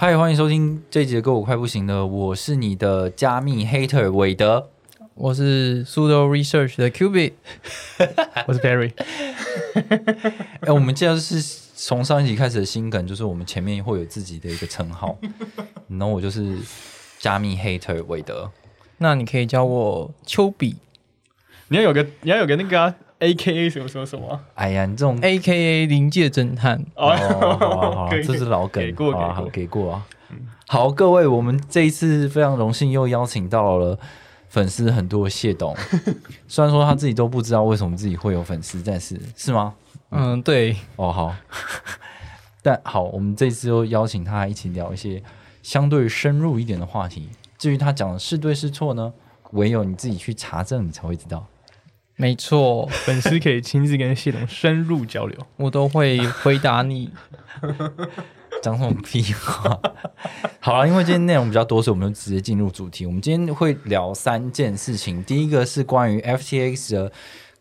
嗨，欢迎收听这一节歌，我快不行了。我是你的加密 hater 韦德，我是 Sudo Research 的 Qubit，我是 Barry。哎，我们这是从上一集开始的新梗，就是我们前面会有自己的一个称号，然后我就是加密 hater 韦德。那你可以叫我丘比，你要有个你要有个那个 A K A 什么什么什么？哎呀，你这种 A K A 临界侦探哦，好好，这是老梗，给过好好给过啊。好，各位，我们这一次非常荣幸又邀请到了粉丝很多谢董，虽然说他自己都不知道为什么自己会有粉丝，但是是吗？嗯，对，哦好，但好，我们这次又邀请他一起聊一些相对深入一点的话题。至于他讲的是对是错呢，唯有你自己去查证，你才会知道。没错，粉丝可以亲自跟系统深入交流，我都会回答你。讲什么屁话？好了，因为今天内容比较多，所以我们就直接进入主题。我们今天会聊三件事情。第一个是关于 FTX 的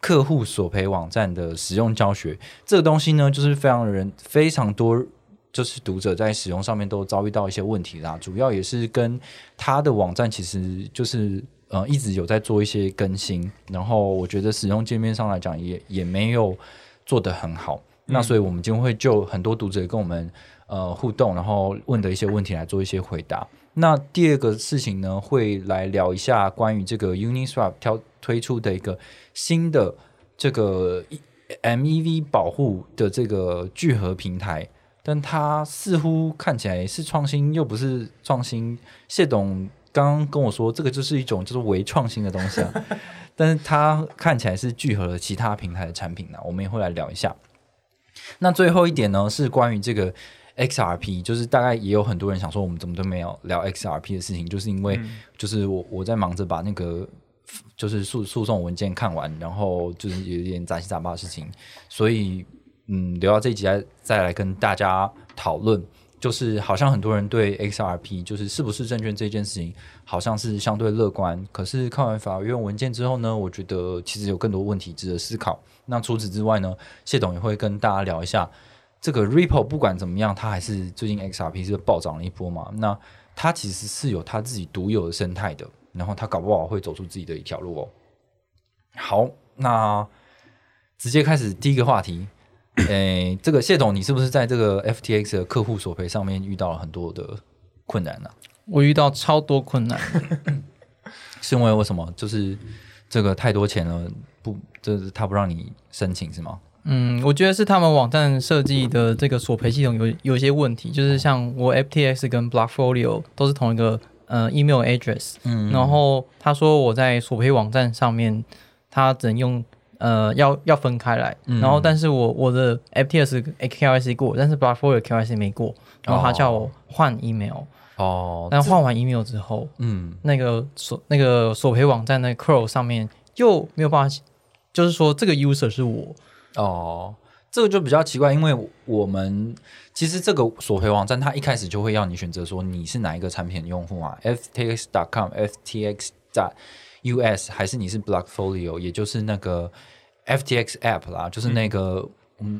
客户索赔网站的使用教学，这个东西呢，就是非常人非常多，就是读者在使用上面都遭遇到一些问题啦。主要也是跟他的网站其实就是呃一直有在做一些更新，然后我觉得使用界面上来讲也也没有做得很好。那所以我们今天会就很多读者跟我们。呃，互动，然后问的一些问题来做一些回答。那第二个事情呢，会来聊一下关于这个 Uniswap 挑推出的一个新的这个 MEV 保护的这个聚合平台，但它似乎看起来是创新，又不是创新。谢董刚刚跟我说，这个就是一种就是微创新的东西啊，但是它看起来是聚合了其他平台的产品呢。我们也会来聊一下。那最后一点呢，是关于这个。XRP 就是大概也有很多人想说，我们怎么都没有聊 XRP 的事情，就是因为就是我我在忙着把那个就是诉诉讼文件看完，然后就是有点杂七杂八的事情，所以嗯留到这一集再再来跟大家讨论。就是好像很多人对 XRP 就是是不是证券这件事情，好像是相对乐观。可是看完法院文件之后呢，我觉得其实有更多问题值得思考。那除此之外呢，谢董也会跟大家聊一下。这个 Ripple 不管怎么样，它还是最近 XRP 是暴涨了一波嘛？那它其实是有它自己独有的生态的，然后它搞不好会走出自己的一条路哦。好，那直接开始第一个话题。诶，这个谢总，你是不是在这个 FTX 的客户索赔上面遇到了很多的困难呢？我遇到超多困难，是因为为什么？就是这个太多钱了，不，就是他不让你申请是吗？嗯，我觉得是他们网站设计的这个索赔系统有有一些问题，就是像我 FTX 跟 Blockfolio 都是同一个呃 email address，嗯，然后他说我在索赔网站上面，他只能用呃要要分开来，然后但是我我的 FTX KYC 过，但是 Blockfolio KYC 没过，然后他叫我换 email，哦，但换完 email 之后，嗯，那个索那个索赔网站那 Crow 上面又没有办法，就是说这个 user 是我。哦，这个就比较奇怪，因为我们其实这个索赔网站，它一开始就会要你选择说你是哪一个产品用户啊，ftx.com、ftx. us 还是你是 Blockfolio，也就是那个 ftx app 啦，就是那个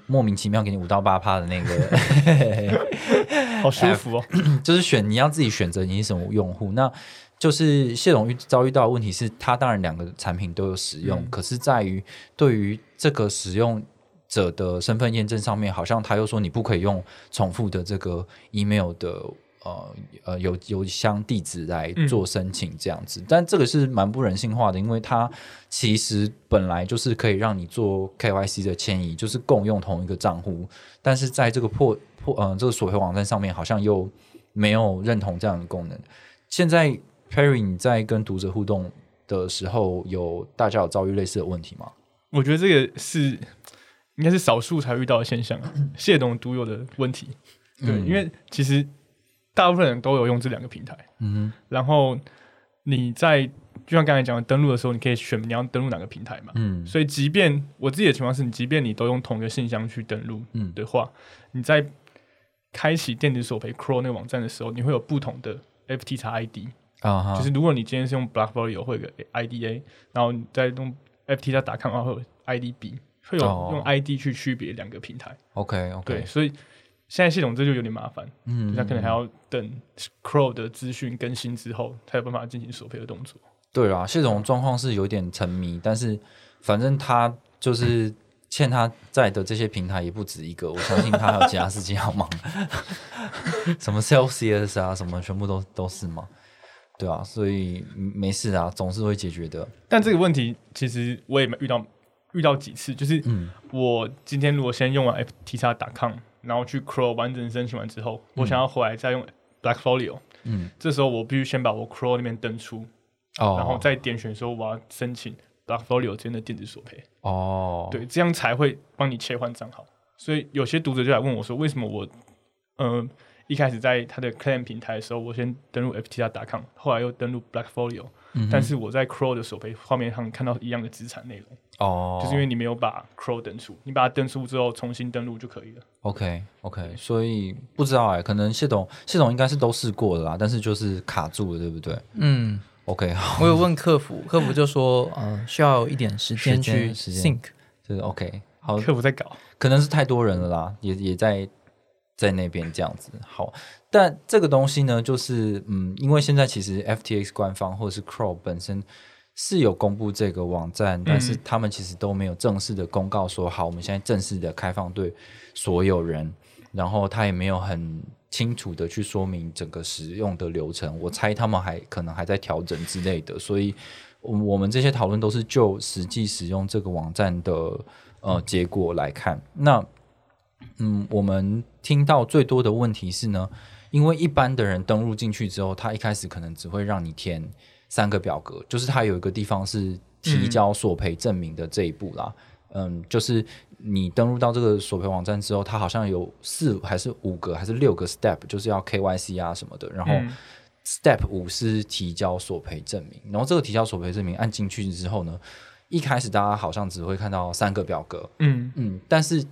莫名其妙给你五到八趴的那个，好舒服哦，就是选你要自己选择你是什么用户。那。就是谢总遇遭遇到的问题是，他当然两个产品都有使用，可是在于对于这个使用者的身份验证上面，好像他又说你不可以用重复的这个 email 的呃呃邮邮箱地址来做申请这样子，但这个是蛮不人性化的，因为它其实本来就是可以让你做 KYC 的迁移，就是共用同一个账户，但是在这个破破嗯这个索赔网站上面，好像又没有认同这样的功能，现在。Perry，你在跟读者互动的时候，有大家有遭遇类似的问题吗？我觉得这个是应该是少数才遇到的现象啊，谢董独有的问题。对，嗯因为其实大部分人都有用这两个平台，嗯然后你在就像刚才讲的登录的时候，你可以选你要登录哪个平台嘛。嗯。所以，即便我自己的情况是你，即便你都用同一个信箱去登录嗯。的话，你在开启电子索赔 Chrome 那个网站的时候，你会有不同的 FT 叉 ID。啊哈，就是如果你今天是用 Blackfolio 会有个 IDA，然后你再用 FT 叉打看的话，会有 IDB，会有哦。用 ID 去区别两个平台。OK OK，所以现在系统这就有点麻烦，嗯它可能还要等 Crow 的资讯更新之后，才有办法进行索赔的动作。对啊，系统状况是有点沉迷，但是反正他就是欠他在的这些平台也不止一个，我相信他还有其他事情要忙，什么 Celsius 啊，什么全部都都是嘛，对啊，所以嗯没事啊，总是会解决的。但这个问题其实我也遇到遇到几次，就是嗯我今天如果先用完 FT 叉打 com，然后去 Crow 完整申请完之后，我想要回来再用 Blackfolio，嗯，这时候我必须先把我 Crow 那边登出，哦，然后再点选说我要申请 Blackfolio 这边的电子索赔，哦，对，这样才会帮你切换账号。所以有些读者就来问我说，为什么我，呃，一开始在他的 Claim 平台的时候，我先登录 FTR.com，后来又登录 Blockfolio，、嗯但是我在 Crow 的索赔画面上看到一样的资产内容，哦，就是因为你没有把 Crow 登出，你把它登出之后重新登录就可以了。OK OK，所以不知道哎、可能系统系统应该是都试过了啦，但是就是卡住了，对不对？嗯，？OK，好，我有问客服，客服就说，呃，需要一点时间去时间。sync。就是 OK，好，客服在搞，可能是太多人了啦，也也在在那边这样子。好，但这个东西呢，就是嗯，因为现在其实 FTX 官方或者是 Crow 本身是有公布这个网站，但是他们其实都没有正式的公告说好，我们现在正式的开放对所有人，然后他也没有很清楚的去说明整个使用的流程。我猜他们还可能还在调整之类的，所以我我们这些讨论都是就实际使用这个网站的呃结果来看。那嗯，我们听到最多的问题是呢，因为一般的人登录进去之后，他一开始可能只会让你填三个表格，就是他有一个地方是提交索赔证明的这一步啦。嗯就是你登录到这个索赔网站之后，它好像有四还是五个还是六个 step，就是要 KYC 啊什么的。然后嗯 step 五是提交索赔证明，然后这个提交索赔证明按进去之后呢，一开始大家好像只会看到三个表格，嗯，嗯，但是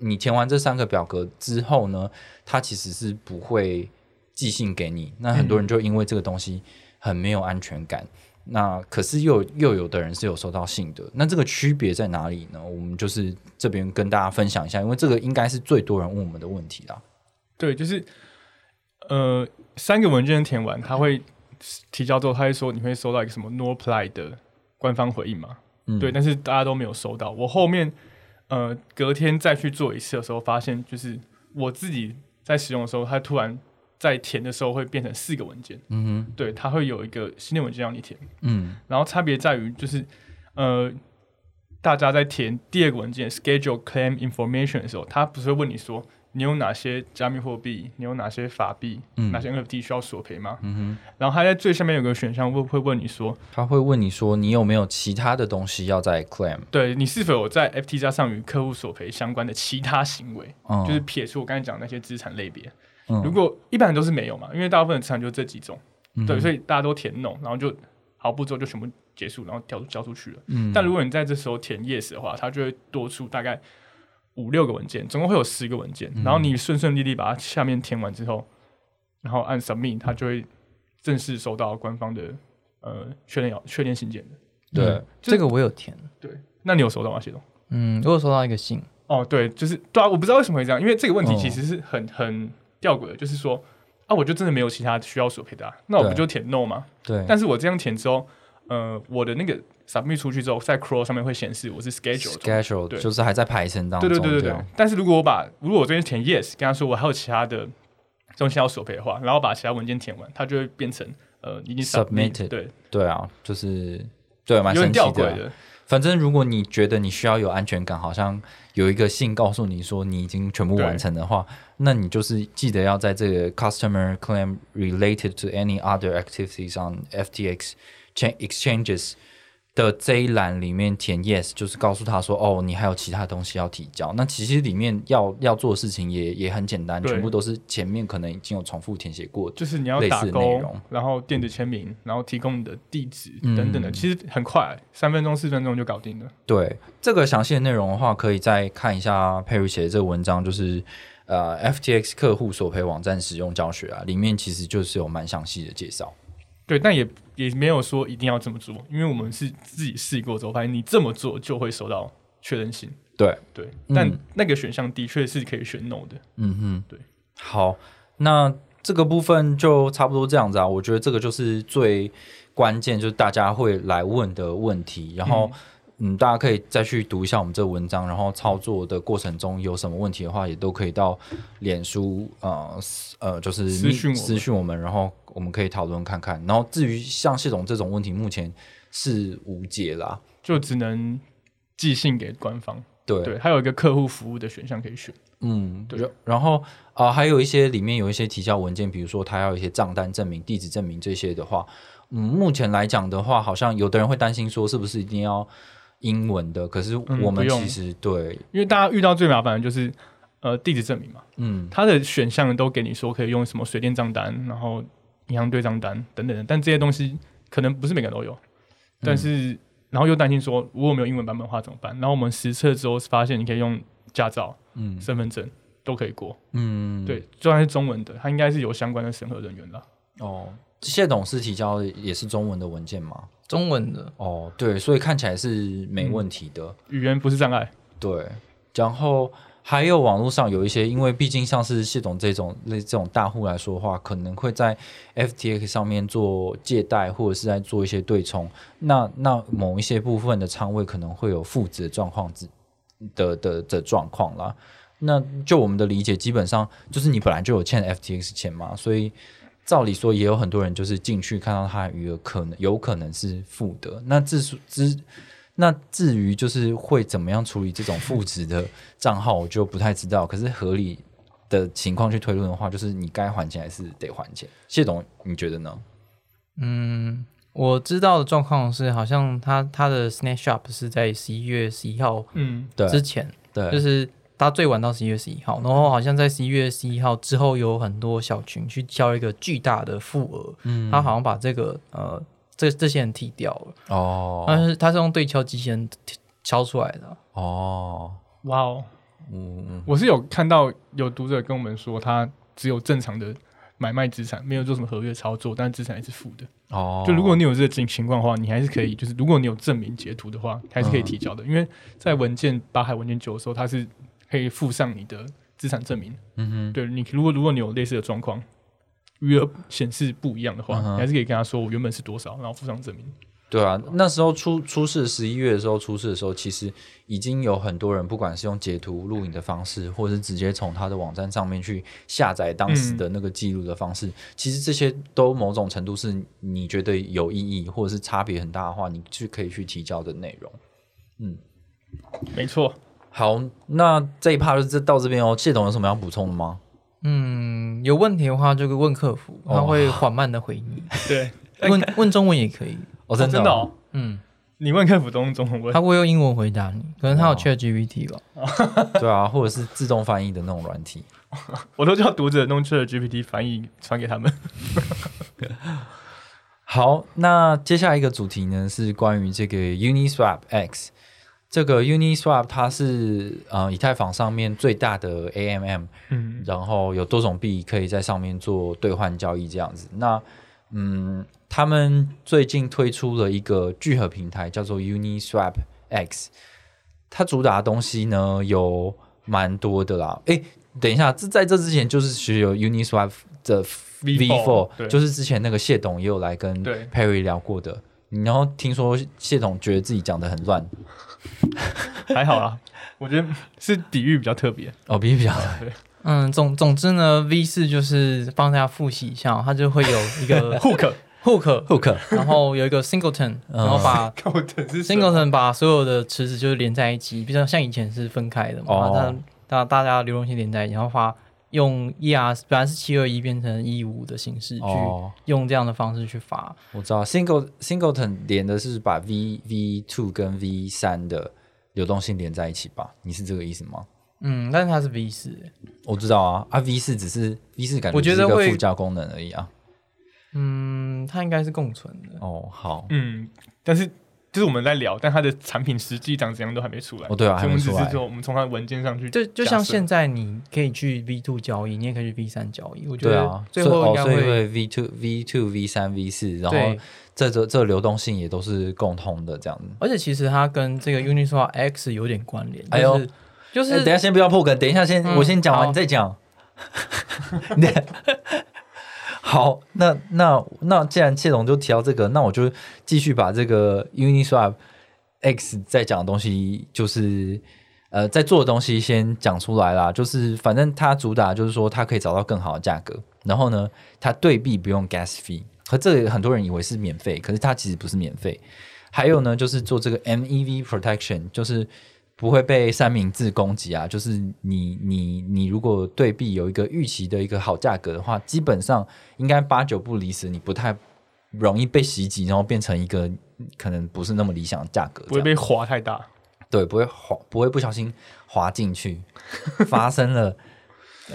你填完这三个表格之后呢，它其实是不会寄信给你。那很多人就因为这个东西很没有安全感。那可是又又有的人是有收到信的，那这个区别在哪里呢？我们就是这边跟大家分享一下，因为这个应该是最多人问我们的问题啦。对，就是呃，三个文件填完，他会提交之后，他会说你会收到一个什么 no reply 的官方回应嘛？嗯，对，但是大家都没有收到。我后面呃隔天再去做一次的时候，发现就是我自己在使用的时候，它突然在填的时候会变成四个文件，嗯哼，对，它会有一个新的文件让你填，嗯然后差别在于就是呃。大家在填第二个文件 schedule claim information 的时候，它不是会问你说你有哪些加密货币，你有哪些法币，嗯。哪些 NFT 需要索赔吗？嗯哼，然后他在最下面有个选项会会问你说，他会问你说你有没有其他的东西要在 claim，对你是否有在 FT 加上与客户索赔相关的其他行为，嗯，就是撇除我刚才讲的那些资产类别。嗯。如果一般人都是没有嘛，因为大部分的资产就这几种，对，所以大家都填 no，然后就好步骤就全部结束，然后交交出去了。嗯。但如果你在这时候填 yes 的话，它就会多出大概五六个文件，总共会有十个文件，嗯然后你顺顺利利把它下面填完之后，然后按 submit，它就会正式收到官方的呃确认要确认信件的。对嗯这个我有填。对，那你有收到吗，谢总？嗯，我有收到一个信，哦，对，就是对啊，我不知道为什么会这样，因为这个问题哦其实是很很吊诡的，就是说啊，我就真的没有其他需要索赔的、啊，那我不就填 no 吗？对，但是我这样填之后，呃，我的那个 submit 出去之后，在 Crow 上面会显示我是 schedule schedule，对。就是还在排程当中，对对对对这样。但是如果我把如果我这边填 yes，跟他说我还有其他的东西要索赔的话，然后把其他文件填完，它就会变成呃已经 Submitted 对，对啊，就是对，蛮神奇的。的。反正如果你觉得你需要有安全感，好像有一个信告诉你说你已经全部完成的话，那你就是记得要在这个 customer claim related to any other activities on FTX cha- exchanges 的这一栏里面填 yes，就是告诉他说，哦，你还有其他东西要提交。那其实里面要要做的事情也也很简单，全部都是前面可能已经有重复填写过。就是你要类似的内打勾容，然后电子签名，然后提供你的地址嗯等等的，其实很快，三分钟四分钟就搞定了。对这个详细的内容的话，可以再看一下佩瑞写的这个文章，就是呃 FTX 客户索赔网站使用教学啊，里面其实就是有蛮详细的介绍。对，但也也没有说一定要这么做，因为我们是自己试过之后发现，你这么做就会收到确认信。对，对，嗯但那个选项的确是可以选 no 的。嗯哼，对。好，那这个部分就差不多这样子啊。我觉得这个就是最关键，就是大家会来问的问题。然后，嗯大家可以再去读一下我们这个文章，然后操作的过程中有什么问题的话，也都可以到脸书呃呃就是私讯私讯我们，然后我们可以讨论看看。然后至于像系统这种问题，目前是无解啦。就只能寄信给官方。对，对，还有一个客户服务的选项可以选。嗯，对然然后啊、呃还有一些里面有一些提交文件，比如说他要一些账单证明、地址证明这些的话，嗯，目前来讲的话，好像有的人会担心说是不是一定要英文的，可是我们其实对，因为大家遇到最麻烦的就是呃地址证明嘛，嗯它的选项都给你说可以用什么水电账单，然后银行对账单等等的，但这些东西可能不是每个人都有，但是、然后又担心说如果没有英文版本的话怎么办？然后我们实测之后发现你可以用驾照、嗯身份证都可以过，嗯，对，就算是中文的，它应该是有相关的审核人员啦。哦，谢董事提交的也是中文的文件吗？中文的，哦，对，所以看起来是没问题的。语言不是障碍，对，然后还有网络上有一些，因为毕竟像是谢总这种类这种大户来说的话，可能会在 FTX 上面做借贷，或者是在做一些对冲。那那某一些部分的仓位可能会有负值状况之的的的状况啦。那就我们的理解，基本上就是你本来就有欠 FTX 钱嘛，所以照理说也有很多人就是进去看到他的余额可能有可能是负的。那至之那至于就是会怎么样处理这种负值 的账号，我就不太知道。可是合理的情况去推论的话，就是你该还钱还是得还钱。谢董，你觉得呢？嗯，我知道的状况是，好像他他的 Snap Shop 是在十一月十一号嗯，对之前，对，就是他最晚到十一月十一号，然后好像在十一月十一号之后，有很多小群去交一个巨大的负额，嗯他好像把这个呃这这些人踢掉了，哦。但是他是用对敲机器人敲出来的，哦，哇哦，嗯嗯。我是有看到有读者跟我们说，他只有正常的买卖资产，没有做什么合约操作，但资产还是负的。哦，就如果你有这个情情况的话，你还是可以，就是如果你有证明截图的话，还是可以提交的。因为在文件八海文件九的时候，它是可以附上你的资产证明。嗯。哼对你，如果如果你有类似的状况，余额显示不一样的话，嗯哼你还是可以跟他说我原本是多少，然后附上证明。对啊，那时候出出事，十一月的时候出事的时候，其实已经有很多人，不管是用截图录影的方式，或者是直接从他的网站上面去下载当时的那个记录的方式，其实这些都某种程度是你觉得有意义，或者是差别很大的话，你去可以去提交的内容。嗯没错，好，那这一趴就到这边哦。谢董有什么要补充的吗？嗯，有问题的话就问客服，他会缓慢的回你，对，问问中文也可以，哦，真的,、哦，嗯，你问客服都用中文。问他，会用英文回答你，可能他有哇。Chat GPT 吧，对啊，或者是自动翻译的那种软体。我都叫读者弄 Chat GPT 翻译传给他们。好，那接下来一个主题呢是关于这个 Uniswap X。这个 Uniswap 它是呃以太坊上面最大的 AMM，嗯，然后有多种币可以在上面做兑换交易这样子。那嗯，他们最近推出了一个聚合平台，叫做 Uniswap X。它主打的东西呢有蛮多的啦。诶，等一下，这在这之前就是其实有 Uniswap 的 V4 对就是之前那个谢董也有来跟对 Perry 聊过的。然后听说谢董觉得自己讲的很乱 还好啦，我觉得是比喻比较特别。哦，比喻比较。特别嗯，总总之呢，V 四就是帮大家复习一下，它就会有 一个 Hook hook，hook 然后有一个 singleton，然后把 Hook singleton 把所有的池子就是连在一起，比较像以前是分开的嘛，哦。它大大家流动性连在一起，然后发用 ER 本来是七二一变成一五的形式去哦，用这样的方式去发。我知道 single singleton 连的是把 v v two 跟 v 三的流动性连在一起吧？你是这个意思吗？嗯，但是它是 V 四，我知道啊，啊 V 四只是 V 四感觉我觉得会只是一个附加功能而已啊。嗯，它应该是共存的。哦，好，嗯，但是就是我们在聊，但它的产品实际长怎样都还没出来。哦对啊所以我们只还没出来是说我们从它的文件上去就就像现在在你可以去 V two 交易，你也可以去 V 三交易。我觉得啊，最后应该会所以会 V two V two V 三 V 四，然后，这这这流动性也都是共通的这样子。而且其实它跟这个 Uniswap X 有点关联，哎呦就是就是、哎等一下先不要破梗，等一下先、嗯我先讲完你再讲。好，那那那既然谢总就提到这个，那我就继续把这个 Uniswap X 在讲的东西，就是呃在做的东西先讲出来啦。就是反正它主打就是说它可以找到更好的价格，然后呢，它对币不用 gas fee，和这个很多人以为是免费，可是它其实不是免费。还有呢，就是做这个 MEV protection，就是不会被三明治攻击啊。就是你你你如果对币有一个预期的一个好价格的话，基本上应该八九不离十，你不太容易被袭击，然后变成一个可能不是那么理想的价格，不会被划太大。对，不会滑，不会不小心滑进去，发生了。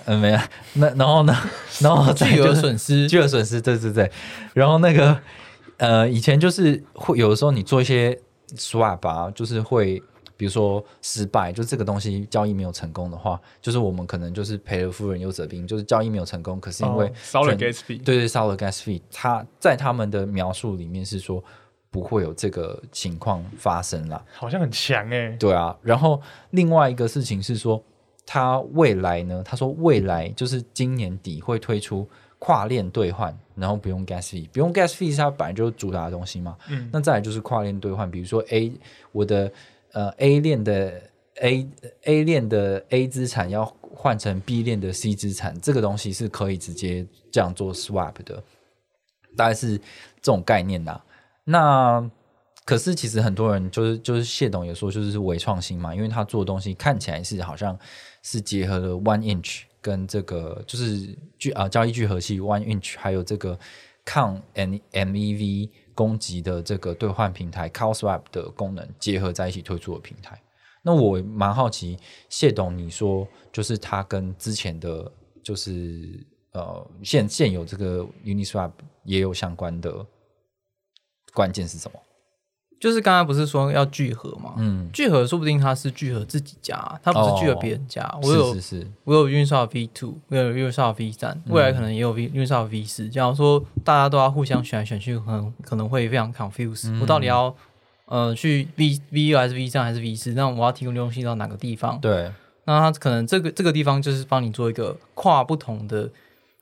嗯，没有，那然后呢？然后再巨额就是损失，巨额损失，对对对。然后那个呃，以前就是会有的时候你做一些 swap 啊，就是会比如说失败，就这个东西交易没有成功的话，就是我们可能就是赔了夫人又折兵，就是交易没有成功，可是因为哦烧了 gas fee，对对烧了 gas fee，他在他们的描述里面是说不会有这个情况发生啦。好像很强哎。对啊，然后另外一个事情是说，他未来呢，他说未来就是今年底会推出跨链兑换，然后不用 gas fee，不用 gas fee 是它本来就是主打的东西嘛。嗯，那再来就是跨链兑换，比如说 A 我的呃 A 链的 A A 链的 A 资产要换成 B 链的 C 资产，这个东西是可以直接这样做 swap 的，大概是这种概念呐、那可是其实很多人就是就是谢董也说，就是伪创新嘛，因为他做的东西看起来是好像是结合了 One Inch 跟这个就是聚啊交易聚合器 One Inch，还有这个抗 M MEV 攻击的这个兑换平台，Coswap 的功能结合在一起推出的平台。那我蛮好奇，谢董你说就是它跟之前的就是呃现现有这个 Uniswap 也有相关的关键是什么？就是刚刚不是说要聚合嘛？嗯，聚合说不定他是聚合自己家，他不是聚合别人家。我有是是是，我有 Uniswap V two，我有 Uniswap V 三，未来可能也有 V Uniswap V 四。假如说大家都要互相选来选去，可能可能会非常 confuse、我到底要呃去 V V 二还是 V 三还是 V 四？那我要提供流动性到哪个地方？对，那他可能这个这个地方就是帮你做一个跨不同的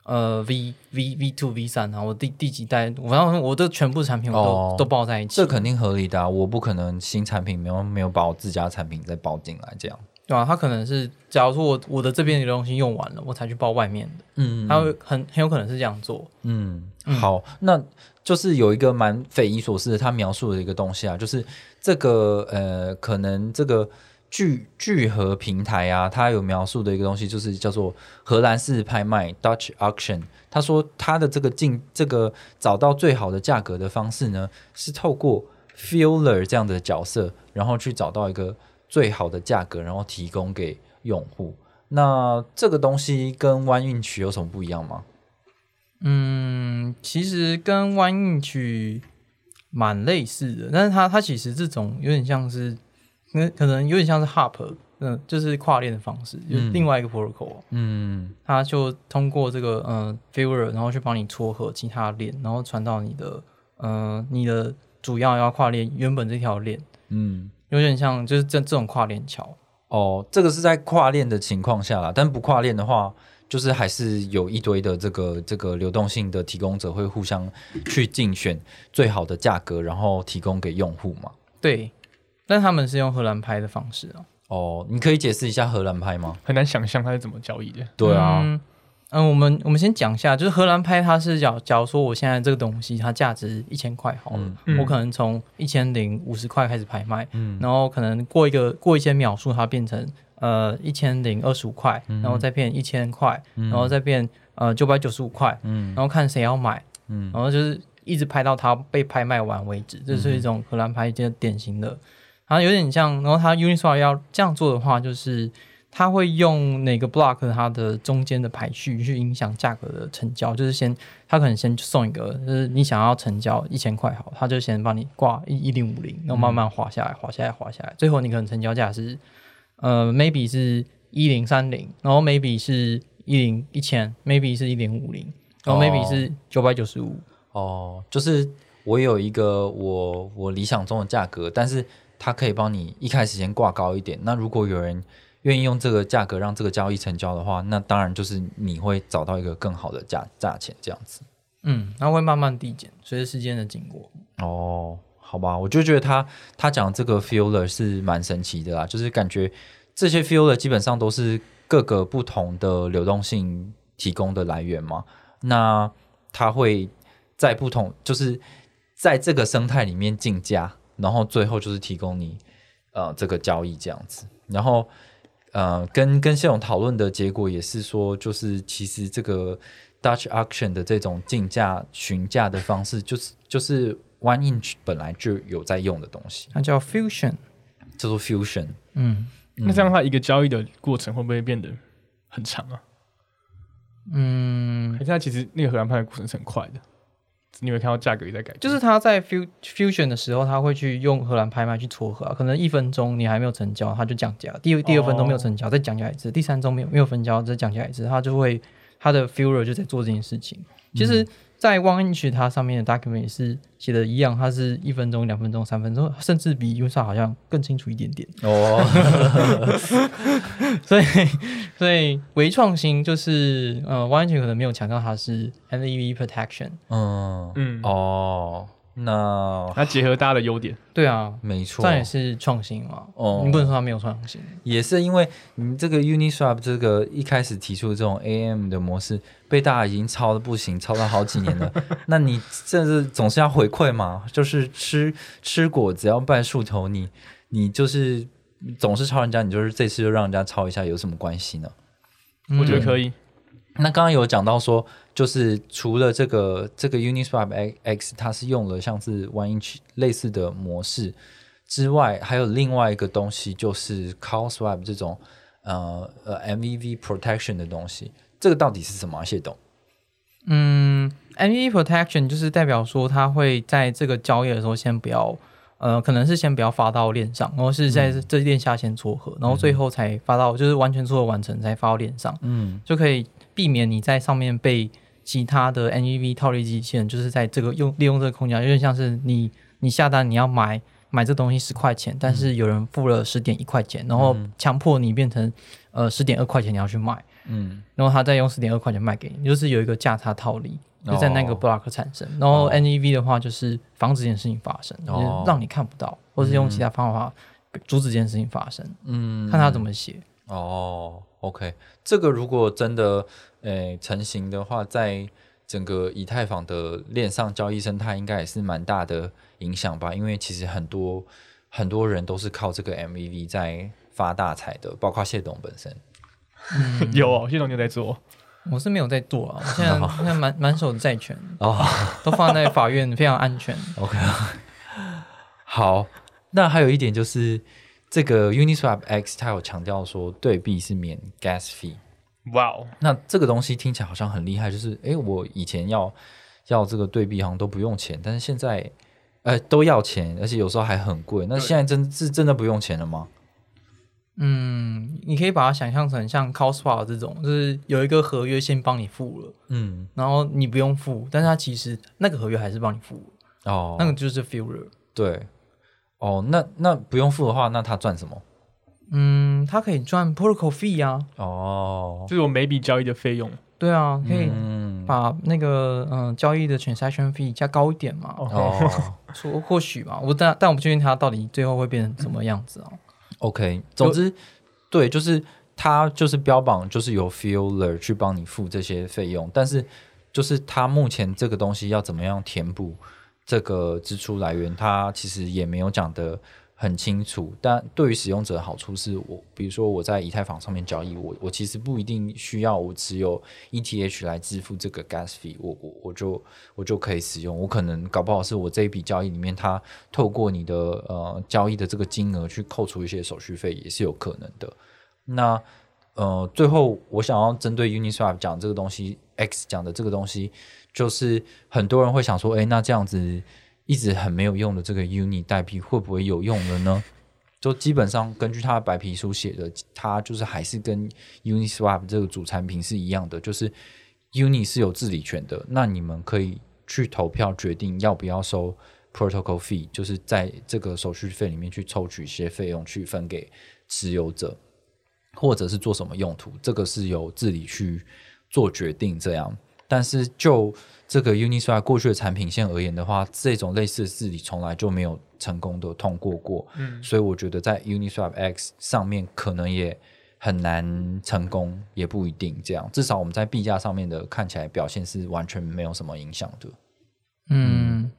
呃 V V V two V 三，然后我第第几代，我反正我的全部产品我都、哦都包在一起，这肯定合理的、啊，我不可能新产品没有没有把我自家产品再包进来这样。对啊，他可能是假如说我我的这边的东西用完了，我才去包外面的，嗯他会很很有可能是这样做。嗯，好，那就是有一个蛮匪夷所思的，他描述的一个东西啊，就是这个呃，可能这个聚聚合平台啊，它有描述的一个东西，就是叫做荷兰式拍卖 （Dutch auction）。他说他的这个进这个找到最好的价格的方式呢，是透过 Filler 这样的角色，然后去找到一个最好的价格，然后提供给用户。那这个东西跟弯运曲有什么不一样吗？嗯，其实跟弯运曲蛮类似的，但是它它其实这种有点像是，可可能有点像是 Hop，嗯，就是跨链的方式，就是另外一个 protocol，、嗯它就通过这个嗯 failure，然后去帮你撮合其他链，然后传到你的嗯你的主要要跨链原本这条链，嗯。有点像就是这这种跨链桥。哦，这个是在跨链的情况下啦，但不跨链的话，就是还是有一堆的这个这个流动性的提供者会互相去竞选最好的价格，然后提供给用户嘛。对，但他们是用荷兰拍的方式啊。哦，你可以解释一下荷兰拍吗？很难想象它是怎么交易的。对啊，嗯，嗯，我们我们先讲一下，就是荷兰拍，它是假假如说我现在这个东西它价值一千块好了，嗯。我可能从一千零五十块开始拍卖，嗯。然后可能过一个过一些秒数，它变成呃一千零二十五块，然后再变一千块，然后再变呃九百九十五块，然后看谁要买，然后就是一直拍到它被拍卖完为止，这是一种荷兰拍一件典型的，然后有点像，然后它 Uniswap 要这样做的话，就是它会用哪个 block 它的中间的排序去影响价格的成交，就是先它可能先送一个，就是你想要成交一千块好，它就先帮你挂一一零五零，然后慢慢滑下来，滑下来，滑下来，最后你可能成交价是。呃，maybe 是一零三零，然后 maybe 是一零一千，maybe 是一零五零，然后 maybe 是九百九十五。哦，就是我有一个我我理想中的价格，但是它可以帮你一开始先挂高一点。那如果有人愿意用这个价格让这个交易成交的话，那当然就是你会找到一个更好的价价钱这样子。嗯，它会慢慢递减，随着时间的经过。哦。好吧，我就觉得他他讲这个 feeler 是蛮神奇的啦，就是感觉这些 feeler 基本上都是各个不同的流动性提供的来源嘛。那它会在不同，就是在这个生态里面竞价，然后最后就是提供你呃这个交易这样子。然后呃跟跟系统讨论的结果也是说，就是其实这个 Dutch auction 的这种竞价询价的方式，就是就是。One inch 本来就有在用的东西，它叫 fusion，叫做 fusion。嗯，那这样它一个交易的过程会不会变得很长啊？嗯，现在其实那个荷兰拍的过程是很快的，你有看到价格也在改。就是他在 fusion 的时候，他会去用荷兰拍卖去撮合，可能一分钟你还没有成交，他就降价；第二第二分钟没有成交，再降价一次；第三钟没有没有成交，再降价一次，他就会他的 fuser 就在做这件事情。其实。在 One Inch 它上面的 document 也是写的一样，它是一分钟、两分钟、三分钟，甚至比 u s a 好像更清楚一点点哦。所以，所以微创新就是呃，One Inch 可能没有强调它是 NEV protection。嗯嗯哦。那那结合大家的优点，对啊，没错，这也是创新嘛。哦，你不能说它没有创新，也是因为你这个 Uniswap 这个一开始提出的这种 AM 的模式，被大家已经抄的不行，抄了好几年了。那你这是总是要回馈嘛？就是吃吃果子要拜树头，你你就是总是抄人家，你就是这次就让人家抄一下，有什么关系呢？我觉得可以。那刚刚有讲到说。就是除了这个这个 Uniswap X，它是用了像是 One Inch 类似的模式之外，还有另外一个东西，就是 Call Swap 这种呃呃 MVV Protection 的东西。这个到底是什么？谢董？嗯，MVV Protection 就是代表说，它会在这个交易的时候先不要呃，可能是先不要发到链上，然后是在这链下先撮合，然后最后才发到，就是完全撮合完成才发到链上，嗯，就可以避免你在上面被。其他的 NEV 套利机器人就是在这个用利用这个空间，有点像是你你下单你要买买这东西十块钱，但是有人付了十点一块钱，然后强迫你变成呃十点二块钱你要去卖，嗯，然后他再用十点二块钱卖给你，就是有一个价差套利就在那个 block 产生。然后 NEV 的话就是防止这件事情发生，就是让你看不到，或是用其他方法阻止这件事情发生。嗯，看他怎么写。哦，OK，这个如果真的。诶，成型的话，在整个以太坊的链上交易生态，应该也是蛮大的影响吧？因为其实很多很多人都是靠这个 MVV 在发大财的，包括谢董本身。有哦谢董就在做，我是没有在做啊。我现在现在满满手的债权哦，都放在法院，非常安全。OK，好。那还有一点就是，这个 Uniswap X 它有强调说，对币是免 Gas fee。哇哦，那这个东西听起来好像很厉害，就是哎，我以前要要这个对币好像都不用钱，但是现在呃都要钱，而且有时候还很贵。那现在真是真的不用钱了吗？嗯，你可以把它想象成像 Cospa 这种，就是有一个合约先帮你付了，嗯，然后你不用付，但是它其实那个合约还是帮你付哦，那个就是 f e e r 对，哦，那那不用付的话，那他赚什么？嗯，它可以赚 protocol fee 啊，哦，就是我每笔交易的费用。对啊，可以把那个嗯交易的 transaction fee 加高一点嘛。哦，说或许吧，我但但我不确定它到底最后会变成什么样子啊。OK，总之，对，就是它就是标榜就是由 feeler 去帮你付这些费用，但是就是它目前这个东西要怎么样填补这个支出来源，它其实也没有讲的。很清楚，但对于使用者的好处是我，比如说我在以太坊上面交易，我我其实不一定需要我持有 ETH 来支付这个 gas fee，我我我就我就可以使用，我可能搞不好是我这一笔交易里面，它透过你的呃交易的这个金额去扣除一些手续费，也是有可能的。那呃，最后我想要针对 Uniswap 讲这个东西，X 讲的这个东西，就是很多人会想说，哎，那这样子。一直很没有用的这个 Uni 代币会不会有用了呢？就基本上根据他的白皮书写的，它就是还是跟 Uniswap 这个主产品是一样的，就是 Uni 是有治理权的。那你们可以去投票决定要不要收 Protocol Fee，就是在这个手续费里面去抽取一些费用去分给持有者，或者是做什么用途，这个是由治理去做决定。这样，但是就这个 Uniswap 过去的产品线而言的话，这种类似的治理从来就没有成功的通过过，嗯，所以我觉得在 Uniswap X 上面可能也很难成功，也不一定这样。至少我们在币价上面的看起来表现是完全没有什么影响的。嗯，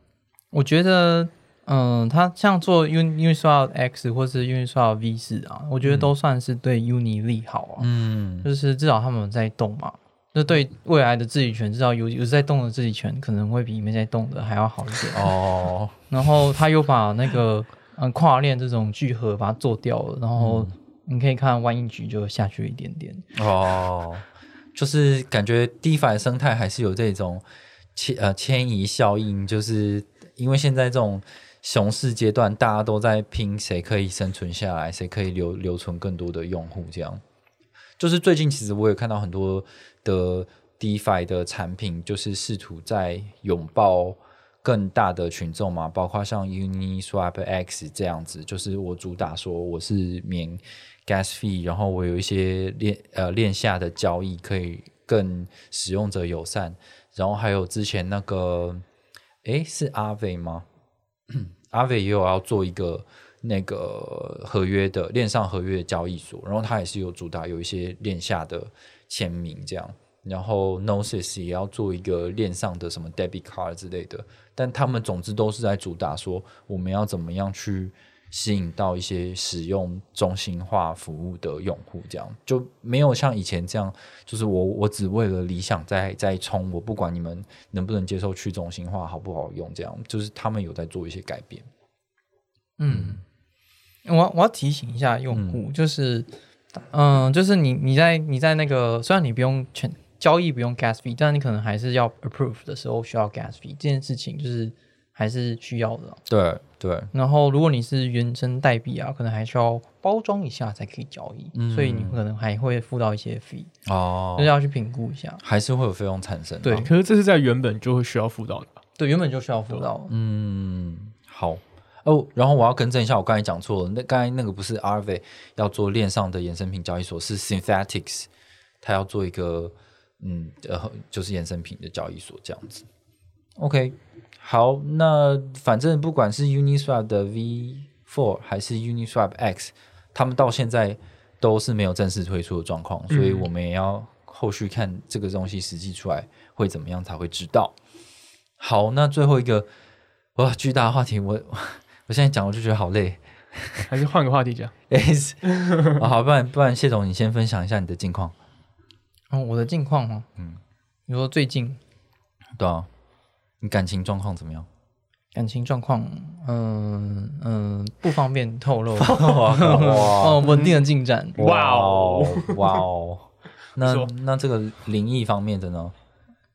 我觉得，嗯，它像做 Uniswap X 或是 Uniswap V 四啊，我觉得都算是对 Uni 利好啊，嗯，就是至少他们在动嘛。那对未来的治理权，至少有有在动的治理权，可能会比没在动的还要好一点哦。然后他又把那个嗯跨链这种聚合把它做掉了，然后你可以看万一局就下去一点点哦。就是感觉 DeFi 生态还是有这种迁呃迁移效应，就是因为现在这种熊市阶段，大家都在拼谁可以生存下来，谁可以留留存更多的用户，这样。就是最近其实我也看到很多。的 DeFi 的产品就是试图在拥抱更大的群众嘛，包括像 Uniswap X 这样子，就是我主打说我是免 Gas Fee，然后我有一些链呃链下的交易可以更使用者友善，然后还有之前那个诶是阿伟吗？阿伟也有要做一个那个合约的链上合约的交易所，然后它也是有主打有一些链下的。签名这样，然后 Gnosis 也要做一个链上的什么 debit card 之类的，但他们总之都是在主打说我们要怎么样去吸引到一些使用中心化服务的用户，这样就没有像以前这样，就是我我只为了理想在在冲，我不管你们能不能接受去中心化好不好用，这样就是他们有在做一些改变。嗯，我我要提醒一下用户，就是。嗯，就是你你在你在那个，虽然你不用全交易不用 gas fee，但你可能还是要 approve 的时候需要 gas fee，这件事情就是还是需要的。对对。然后如果你是原生代币啊，可能还需要包装一下才可以交易，所以你可能还会付到一些 fee 哦，就是要去评估一下，还是会有费用产生。对，可是这是在原本就会需要付到的。对，原本就需要付到。嗯，好。哦，然后我要更正一下，我刚才讲错了。那刚才那个不是 Arve 要做链上的衍生品交易所，是 Synthetics，他要做一个嗯呃，就是衍生品的交易所这样子。OK，好，那反正不管是 Uniswap 的 V4 还是 Uniswap X，他们到现在都是没有正式推出的状况，所以我们也要后续看这个东西实际出来会怎么样才会知道。好，那最后一个哇，巨大的话题我。我现在讲我就觉得好累，还是换个话题讲。好，不然不然，谢总你先分享一下你的近况。哦，我的近况吗？嗯，你说最近？对啊，你感情状况怎么样？感情状况，嗯嗯，不方便透露。哇，稳定的进展。哇哦，哇哦。那那这个灵异方面的呢？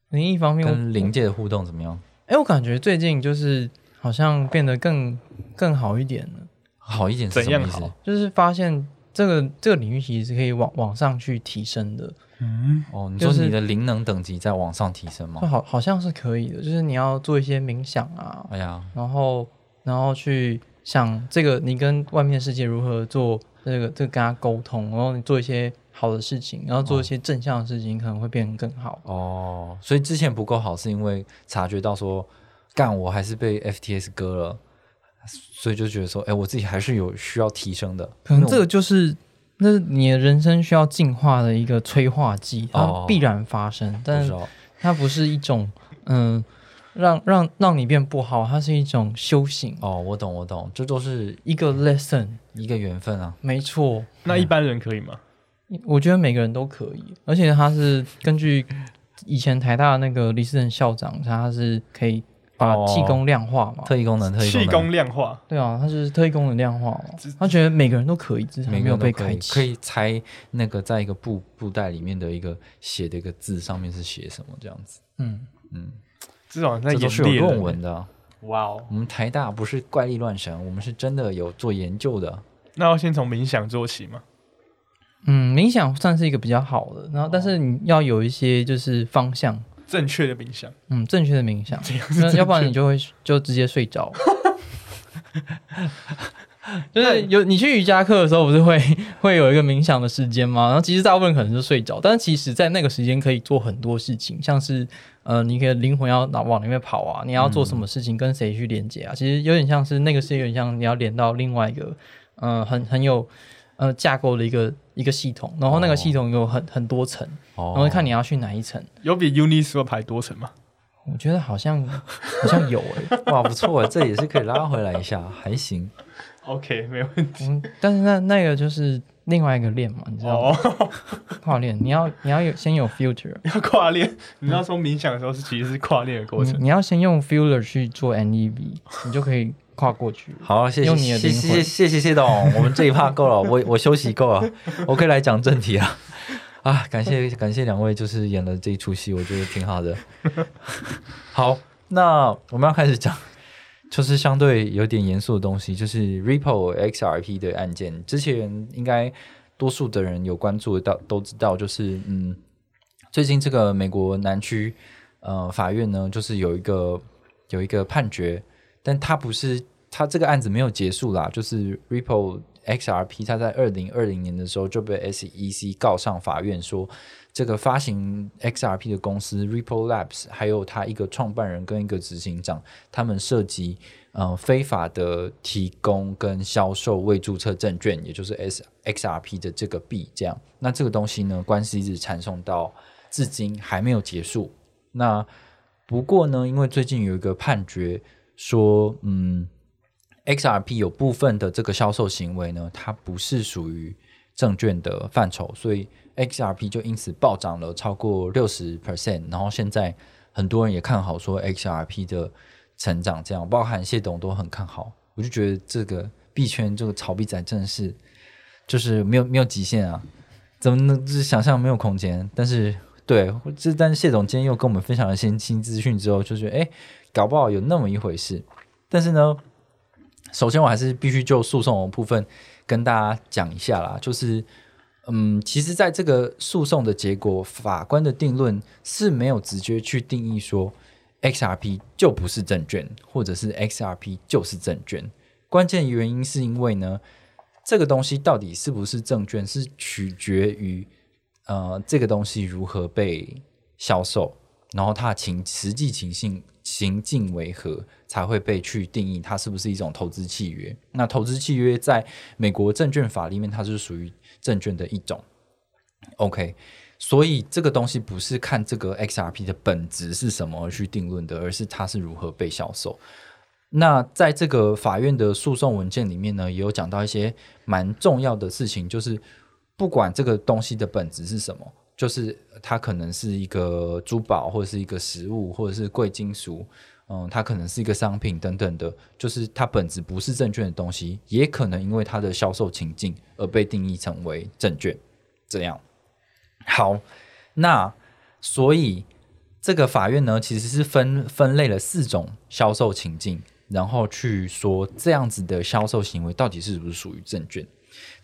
灵异方面跟灵界的互动怎么样？哎，我感觉最近就是好像变得更。更好一点了，好一点怎样好？就是发现这个这个领域其实是可以往往上去提升的。嗯，哦，你说你的灵能等级在往上提升吗？好，好像是可以的。就是你要做一些冥想啊，哎呀，然后然后去想这个你跟外面世界如何做这个这个跟他沟通，然后你做一些好的事情，然后做一些正向的事情，可能会变得更好。哦，所以之前不够好，是因为察觉到说干我还是被 FTS 割了。所以就觉得说，哎，我自己还是有需要提升的。可能这个就是那你的人生需要进化的一个催化剂，它必然发生，但是它不是一种嗯让让让你变不好，它是一种修行，哦，我懂我懂，这都是一个 lesson。一个缘分啊。没错，那一般人可以吗？我觉得每个人都可以，而且他是根据以前台大那个李世仁校长，他是可以把哦气功量化嘛。特异功能，特异气功量化，对啊，他就是特异功能量化嘛。他觉得每个人都可以，只是没有个人都可以被开启。可以猜那个在一个布布袋里面的一个写的一个字上面是写什么这样子。嗯，嗯，这种在这都是有论文的啊。哇哦！我们台大不是怪力乱神，我们是真的有做研究的。那要先从冥想做起嘛？嗯，冥想算是一个比较好的，然后但是你要有一些就是方向，正确的冥想，嗯，正确的冥想，要不然你就会就直接睡着。就是有你去瑜伽课的时候，不是会 会有一个冥想的时间吗？然后其实大部分可能是睡着，但是其实在那个时间可以做很多事情，像是呃，你可以灵魂要往往里面跑啊，你要做什么事情，跟谁去连接啊？其实有点像是那个是有点像你要连到另外一个呃很很有呃架构的一个一个系统，然后那个系统有很很多层，哦然后看你要去哪一层。有比 Uniswap 排多层吗？我觉得好像 好像有诶、哇，不错，这也是可以拉回来一下，还行。OK，没问题。嗯，但是那那个就是另外一个链嘛，你知道吗？哦，跨链，你要你要有先有 filter，要跨链，你要说冥想的时候是其实是跨链的过程。你你要先用 filter 去做 NEV，你就可以跨过去。好，谢谢谢灵魂谢谢谢谢董，我们这一趴够了，我我休息够了，我可以来讲正题了。啊，感谢感谢两位，就是演了这一出戏，我觉得挺好的。好，那我们要开始讲，就是相对有点严肃的东西，就是 Ripple XRP 的案件。之前应该多数的人有关注到，都知道，就是嗯，最近这个美国南区呃法院呢，就是有一个有一个判决，但它不是它这个案子没有结束啦，就是 Ripple XRP 它在二零二零年的时候就被 SEC 告上法院说，这个发行 XRP 的公司 Ripple Labs 还有它一个创办人跟一个执行长，他们涉及呃非法的提供跟销售未注册证券，也就是 S XRP 的这个币，这样，那这个东西呢，官司一直缠讼到至今还没有结束。那不过呢，因为最近有一个判决说，嗯，XRP 有部分的这个销售行为呢，它不是属于证券的范畴，所以 XRP 就因此暴涨了超过六十 percent。然后现在很多人也看好说 XRP 的成长，这样包含谢董都很看好。我就觉得这个币圈这个炒币仔真的是就是没有没有极限啊，怎么能就是想象没有空间？但是对，这但是谢总今天又跟我们分享了新新资讯之后，就觉得哎，搞不好有那么一回事。但是呢，首先我还是必须就诉讼部分跟大家讲一下啦，就是嗯，其实在这个诉讼的结果，法官的定论是没有直接去定义说 XRP 就不是证券，或者是 XRP 就是证券。关键原因是因为呢，这个东西到底是不是证券，是取决于呃这个东西如何被销售，然后它情实际情形情境为何，才会被去定义它是不是一种投资契约。那投资契约在美国证券法里面，它是属于证券的一种。OK，所以这个东西不是看这个 XRP 的本质是什么而去定论的，而是它是如何被销售。那在这个法院的诉讼文件里面呢，也有讲到一些蛮重要的事情，就是不管这个东西的本质是什么，就是它可能是一个珠宝，或者是一个实物，或者是贵金属，嗯，它可能是一个商品等等的，就是它本质不是证券的东西，也可能因为它的销售情境而被定义成为证券。这样，好，那所以这个法院呢，其实是分分类了四种销售情境，然后去说这样子的销售行为到底是不是属于证券。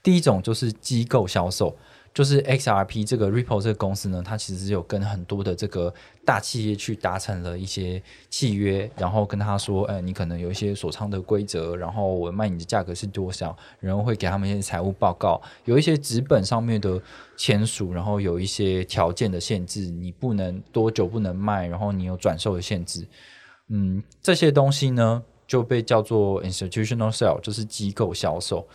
第一种就是机构销售，就是 XRP 这个 Ripple 这个公司呢，它其实有跟很多的这个大企业去达成了一些契约，然后跟他说，哎，你可能有一些锁仓的规则，然后我卖你的价格是多少，然后会给他们一些财务报告，有一些纸本上面的签署，然后有一些条件的限制，你不能多久不能卖，然后你有转售的限制，嗯，这些东西呢就被叫做 institutional sale，就是机构销售。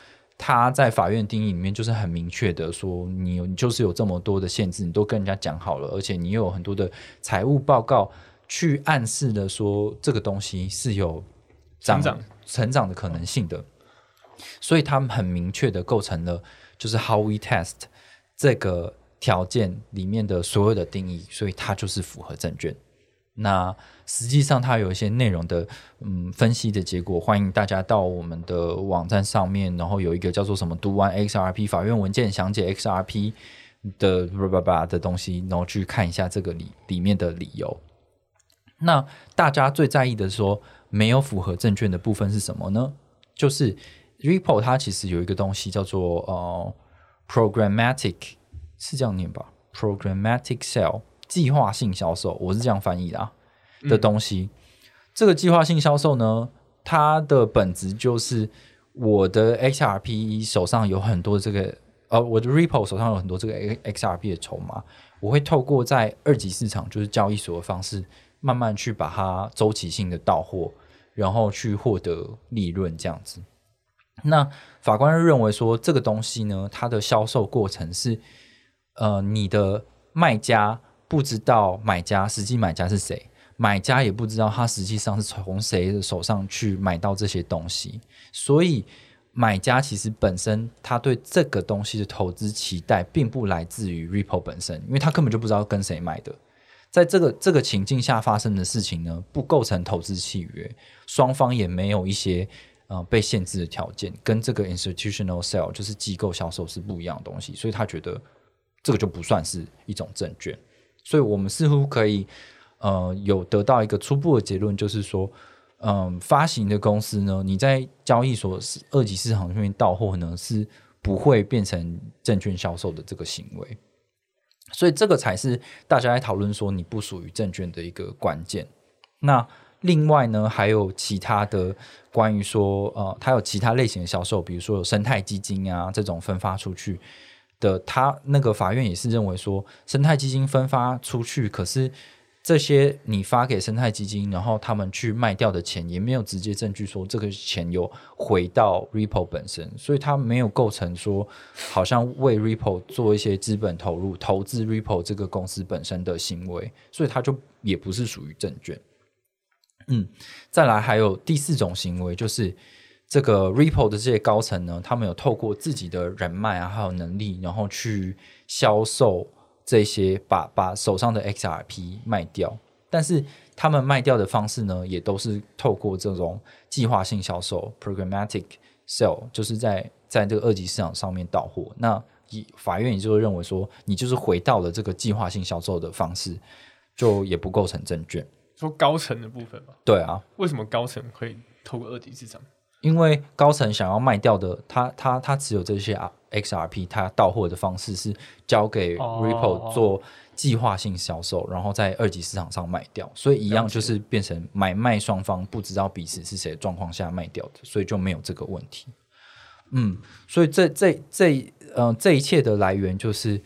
它在法院定义里面就是很明确的说，你有你就是有这么多的限制，你都跟人家讲好了，而且你又有很多的财务报告去暗示的说这个东西是有长成长成长的可能性的，所以他们很明确的构成了就是 how we test 这个条件里面的所有的定义，所以它就是符合证券。那实际上它有一些内容的嗯分析的结果，欢迎大家到我们的网站上面，然后有一个叫做什么读完 XRP 法院文件详解 XRP 的叭叭叭的东西，然后去看一下这个里里面的理由。那大家最在意的说没有符合证券的部分是什么呢？就是 Repo 它其实有一个东西叫做呃 programmatic 是这样念吧？programmatic sell 计划性销售，我是这样翻译的啊的东西。这个计划性销售呢，它的本质就是我的 XRP 手上有很多这个呃，我的 Ripple 手上有很多这个 XRP 的筹码，我会透过在二级市场，就是交易所的方式，慢慢去把它周期性的到货，然后去获得利润这样子。那法官认为说，这个东西呢，它的销售过程是，呃，你的卖家不知道买家实际买家是谁，买家也不知道他实际上是从谁的手上去买到这些东西，所以买家其实本身他对这个东西的投资期待，并不来自于 Ripple 本身，因为他根本就不知道跟谁买的。在这个这个情境下发生的事情呢，不构成投资契约，双方也没有一些呃被限制的条件，跟这个 institutional sale 就是机构销售是不一样的东西，所以他觉得这个就不算是一种证券，所以我们似乎可以呃有得到一个初步的结论，就是说，嗯、发行的公司呢，你在交易所二级市场上面到货呢，是不会变成证券销售的这个行为。所以这个才是大家在讨论说你不属于证券的一个关键。那另外呢，还有其他的关于说，呃，它有其他类型的销售，比如说有生态基金啊这种分发出去的，它那个法院也是认为说，生态基金分发出去，可是这些你发给生态基金，然后他们去卖掉的钱，也没有直接证据说这个钱有回到 Ripple 本身，所以它没有构成说好像为 Ripple 做一些资本投入、投资 Ripple 这个公司本身的行为，所以它就也不是属于证券。嗯，再来还有第四种行为，就是这个 Ripple 的这些高层呢，他们有透过自己的人脉啊，还有能力，然后去销售这些把把手上的 XRP 卖掉，但是他们卖掉的方式呢，也都是透过这种计划性销售 （programmatic sell），就是在在这个二级市场上面到货。那以法院也就认为说，你就是回到了这个计划性销售的方式，就也不构成证券。说高层的部分嘛，对啊，为什么高层会透过二级市场？因为高层想要卖掉的，他他他持有这些啊 XRP，他到货的方式是交给哦 Ripple 做计划性销售，然后在二级市场上卖掉，所以一样就是变成买卖双方不知道彼此是谁的状况下卖掉的，所以就没有这个问题。嗯，所以这这这呃这一切的来源就是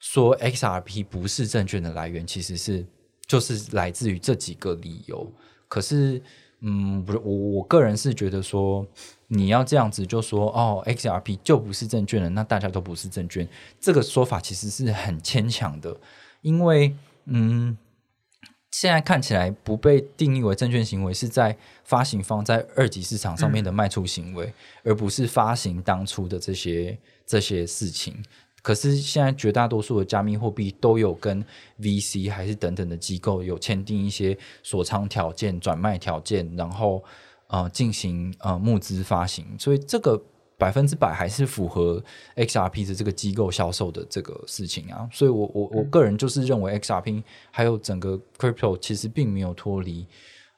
说 XRP 不是证券的来源，其实是就是来自于这几个理由。可是，嗯，不是我我个人是觉得说，你要这样子就说哦，XRP 就不是证券了，那大家都不是证券，这个说法其实是很牵强的，因为嗯。现在看起来不被定义为证券行为，是在发行方在二级市场上面的卖出行为，而不是发行当初的这些这些事情。可是现在绝大多数的加密货币都有跟 VC 还是等等的机构有签订一些锁仓条件、转卖条件，然后呃进行呃募资发行，所以这个百分之百还是符合 XRP 的这个机构销售的这个事情啊。所以我我我个人就是认为 XRP 还有整个 crypto 其实并没有脱离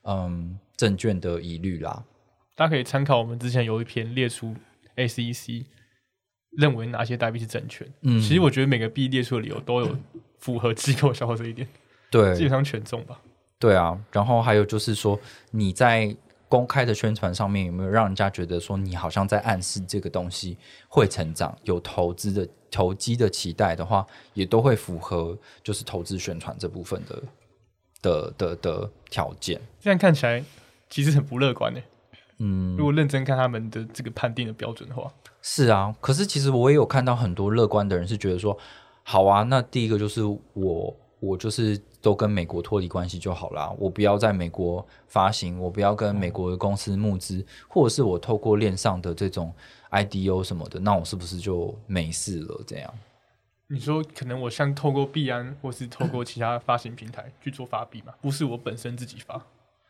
嗯证券的疑虑啦。大家可以参考我们之前有一篇列出 SEC 认为哪些代币是证券。嗯其实我觉得每个币列出的理由都有符合机构消费这一点，对基本上全中吧。对啊，然后还有就是说你在公开的宣传上面有没有让人家觉得说你好像在暗示这个东西会成长，有投资的投机的期待的话，也都会符合就是投资宣传这部分的的的的条件。这样看起来其实很不乐观呢。嗯如，果认真看他们的这个判定的标准的话，是啊，可是其实我也有看到很多乐观的人是觉得说，好啊，那第一个就是我我就是都跟美国脱离关系就好啦，我不要在美国发行，我不要跟美国的公司募资，或者是我透过链上的这种 IDO 什么的，那我是不是就没事了？这样？你说可能我像透过币安或是透过其他发行平台去做发币嘛，不是我本身自己发。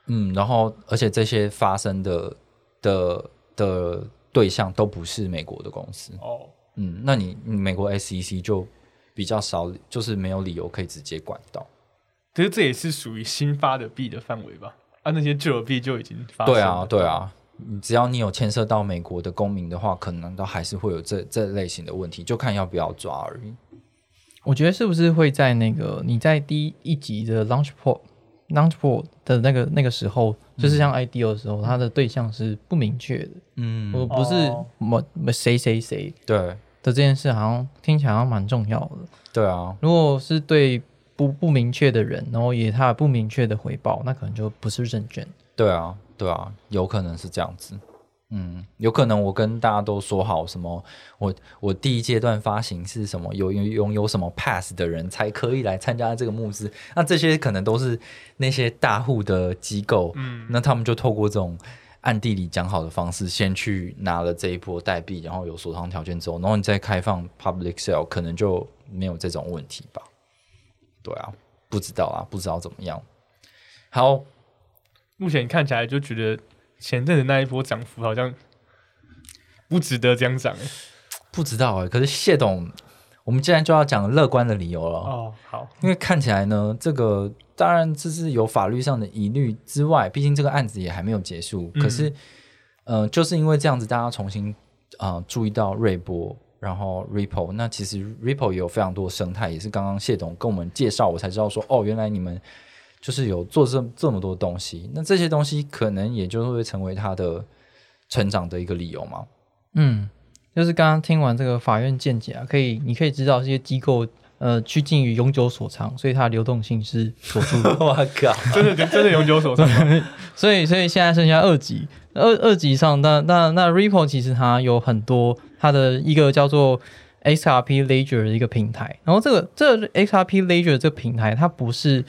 嗯，然后而且这些发生的的的对象都不是美国的公司。哦，嗯，那你你美国 SEC 就比较少，就是没有理由可以直接管到。可是这也是属于新发的币的范围吧？啊，那些旧的币就已经发生对啊，对啊，你只要你有牵涉到美国的公民的话，可能都还是会有这这类型的问题，就看要不要抓而已。我觉得是不是会在那个你在第一集的 launch port 的那个那个时候，就是像 IDO 的时候，它的对象是不明确的，嗯，我不是哦。某某谁谁谁对。的这件事，好像听起来好像蛮重要的。对啊，如果是对不不明确的人，然后也他有不明确的回报，那可能就不是证券。对啊，对啊，有可能是这样子。嗯，有可能我跟大家都说好什么，我我第一阶段发行是什么，有有拥有什么 pass 的人才可以来参加这个募资。那这些可能都是那些大户的机构，嗯，那他们就透过这种暗地里讲好的方式，先去拿了这一波代币，然后有锁仓条件之后，然后你再开放 public sale，可能就没有这种问题吧？对啊，不知道啊，不知道怎么样。好，目前看起来就觉得前阵子那一波涨幅好像不值得这样涨哎。不知道哎、可是谢董，我们既然就要讲乐观的理由了，哦，好，因为看起来呢，这个当然这是有法律上的疑虑之外，毕竟这个案子也还没有结束。嗯可是，呃，就是因为这样子，大家重新呃注意到瑞波，然后 Ripple，那其实 Ripple 也有非常多生态，也是刚刚谢董跟我们介绍，我才知道说，哦，原来你们就是有做这这么多东西，那这些东西可能也就会成为他的成长的一个理由嘛。嗯，就是刚刚听完这个法院见解啊，可以你可以知道这些机构呃趋近于永久所长，所以它的流动性是锁住的。我靠！真的真的永久所长，所以所以现在剩下二级，二二级上，那那那 Ripple 其实它有很多它的一个叫做 XRP Ledger 的一个平台，然后这个这个 XRP Ledger 这个平台它不是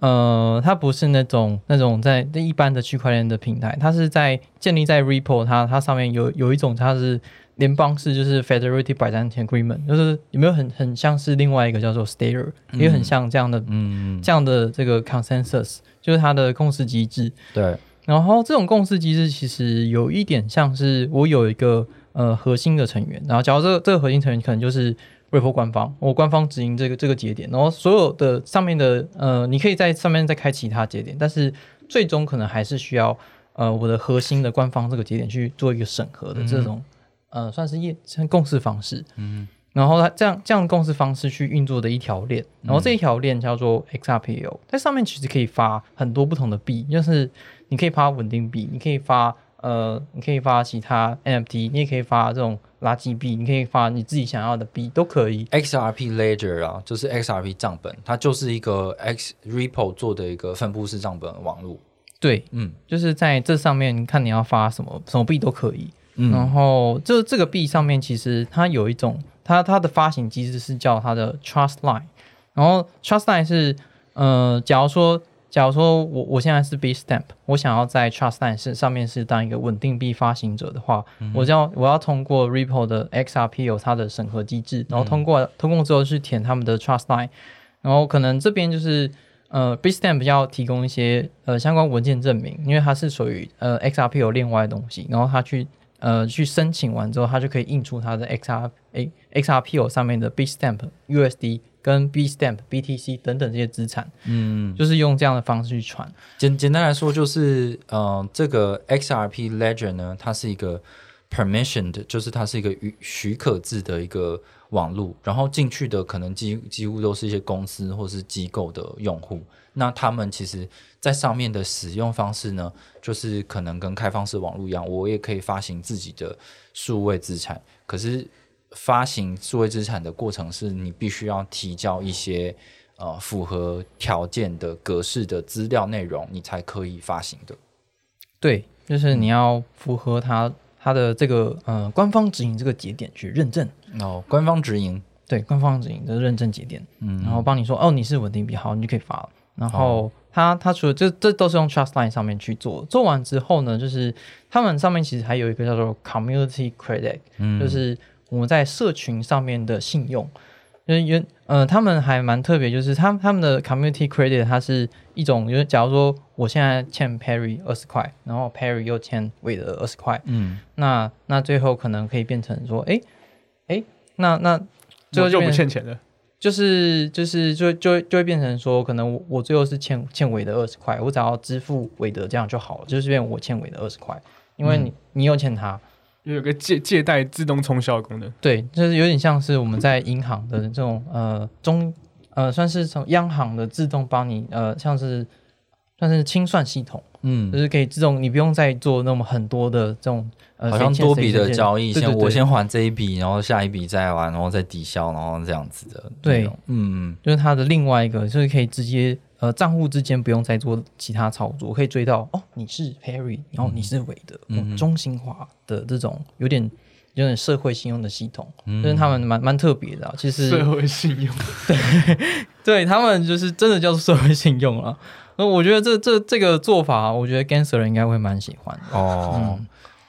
呃它不是那种那种在在一般的区块链的平台，它是在建立在 Ripple 它它上面有有一种它是联邦式就是 Federated Byzantine Agreement，就是有没有很很像是另外一个叫做 Stater，、也很像这样的嗯，这样的这个 consensus，就是它的共识机制。对，然后这种共识机制其实有一点像是我有一个呃核心的成员，然后假如这个这个核心成员可能就是 Ripple 官方，我官方直营这个这个节点，然后所有的上面的呃，你可以在上面再开其他节点，但是最终可能还是需要呃我的核心的官方这个节点去做一个审核的这种、呃算是业算共识方式。嗯然后它这样这样的共识方式去运作的一条链，然后这一条链叫做 XRPL，在上面其实可以发很多不同的币，就是你可以发稳定币，你可以发呃，你可以发其他 NFT，你也可以发这种垃圾币，你可以发你自己想要的币都可以。XRP Ledger 啊，就是 XRP 账本，它就是一个 X Ripple 做的一个分布式账本网络。对，嗯就是在这上面，看你要发什么什么币都可以。然嗯后这这个币上面其实它有一种，它它的发行机制是叫它的 Trust Line，然后 Trust Line 是呃，假如说假如说我我现在是 B Stamp，我想要在 Trust Line 是上面是当一个稳定币发行者的话，我就要我要通过 Ripple 的 XRP 有它的审核机制，然后通过、通过之后去填他们的 Trust Line，然后可能这边就是。呃 b s t a m p 要提供一些呃相关文件证明，因为它是属于呃 XRP 有另外的东西，然后它去呃去申请完之后，它就可以印出它的 XR A XRP 有上面的 B Stamp USD 跟 B Stamp BTC 等等这些资产，嗯，就是用这样的方式去传。简简单来说就是，呃，这个 XRP Ledger 呢，它是一个 permissioned，就是它是一个许许可制的一个网络，然后进去的可能几几乎都是一些公司或是机构的用户。那他们其实在上面的使用方式呢，就是可能跟开放式网络一样，我也可以发行自己的数位资产，可是发行数位资产的过程是你必须要提交一些呃符合条件的格式的资料内容，你才可以发行的。对，就是你要符合它它的这个呃官方指引这个节点去认证。哦，官方指引对，官方指引的认证节点，嗯，然后帮你说哦，你是稳定币，好，你就可以发了。然后它它除了这这都是用 Trust Line 上面去做，做完之后呢，就是他们上面其实还有一个叫做 Community Credit，嗯就是我们在社群上面的信用。因为原呃，他们还蛮特别，就是他他们的 community credit 它是一种，就是假如说我现在欠 Perry 二十块，然后 Perry 又欠韦德二十块，嗯，那那最后可能可以变成说，哎哎，那那最后我就不变欠钱了。就是就是就就就会变成说，可能我我最后是欠欠韦德二十块，我只要支付韦德这样就好了，就是变我欠韦德二十块，因为你、你又欠他，有个借借贷自动冲销的功能，对，就是有点像是我们在银行的这种呃中呃算是从央行的自动帮你呃像是算是清算系统，嗯。就，是可以自动你不用再做那么很多的这种呃好像多笔的交易，先我先还这一笔，然后下一笔再还，然后再抵消，然后这样子的。对嗯。就是它的另外一个，就是可以直接呃账户之间不用再做其他操作，可以追到哦你是 Perry，然后你是韦德，嗯哦中心化的这种有点有点社会信用的系统，嗯就是他们蛮蛮特别的、啊。其实社会信用。对对他们就是真的叫做社会信用了。那我觉得这这这个做法，我觉得 Gangster 应该会蛮喜欢的。哦，